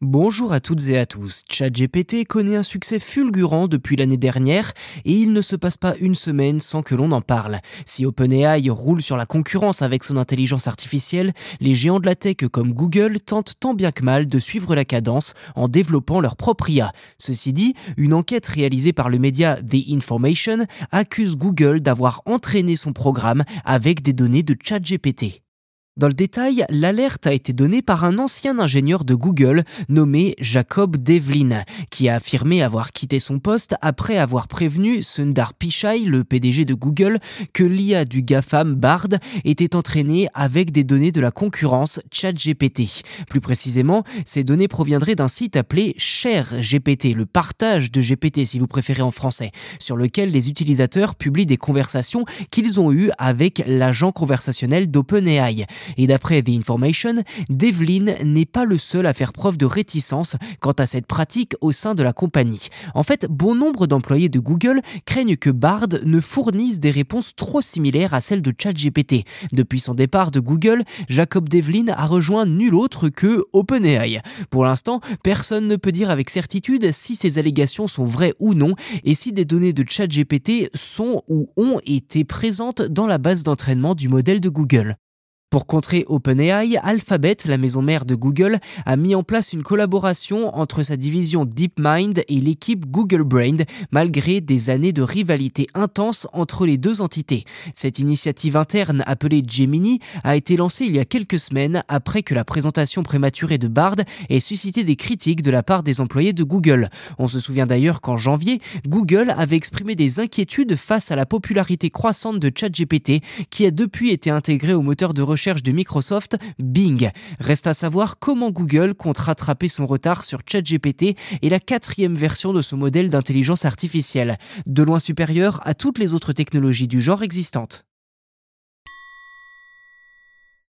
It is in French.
Bonjour à toutes et à tous. ChatGPT connaît un succès fulgurant depuis l'année dernière et il ne se passe pas une semaine sans que l'on en parle. Si OpenAI roule sur la concurrence avec son intelligence artificielle, les géants de la tech comme Google tentent tant bien que mal de suivre la cadence en développant leur propre IA. Ceci dit, une enquête réalisée par le média The Information accuse Google d'avoir entraîné son programme avec des données de ChatGPT. Dans le détail, l'alerte a été donnée par un ancien ingénieur de Google nommé Jacob Devlin, qui a affirmé avoir quitté son poste après avoir prévenu Sundar Pichai, le PDG de Google, que l'IA du GAFAM Bard était entraînée avec des données de la concurrence ChatGPT. Plus précisément, ces données proviendraient d'un site appelé ShareGPT, le partage de GPT si vous préférez en français, sur lequel les utilisateurs publient des conversations qu'ils ont eues avec l'agent conversationnel d'OpenAI. Et d'après The Information, Devlin n'est pas le seul à faire preuve de réticence quant à cette pratique au sein de la compagnie. En fait, bon nombre d'employés de Google craignent que Bard ne fournisse des réponses trop similaires à celles de ChatGPT. Depuis son départ de Google, Jacob Devlin a rejoint nul autre que OpenAI. Pour l'instant, personne ne peut dire avec certitude si ces allégations sont vraies ou non et si des données de ChatGPT sont ou ont été présentes dans la base d'entraînement du modèle de Google. Pour contrer OpenAI, Alphabet, la maison mère de Google, a mis en place une collaboration entre sa division DeepMind et l'équipe Google Brain, malgré des années de rivalité intense entre les deux entités. Cette initiative interne appelée Gemini a été lancée il y a quelques semaines après que la présentation prématurée de Bard ait suscité des critiques de la part des employés de Google. On se souvient d'ailleurs qu'en janvier, Google avait exprimé des inquiétudes face à la popularité croissante de ChatGPT qui a depuis été intégré au moteur de recherche recherche de Microsoft, Bing. Reste à savoir comment Google compte rattraper son retard sur ChatGPT et la quatrième version de son modèle d'intelligence artificielle, de loin supérieur à toutes les autres technologies du genre existantes.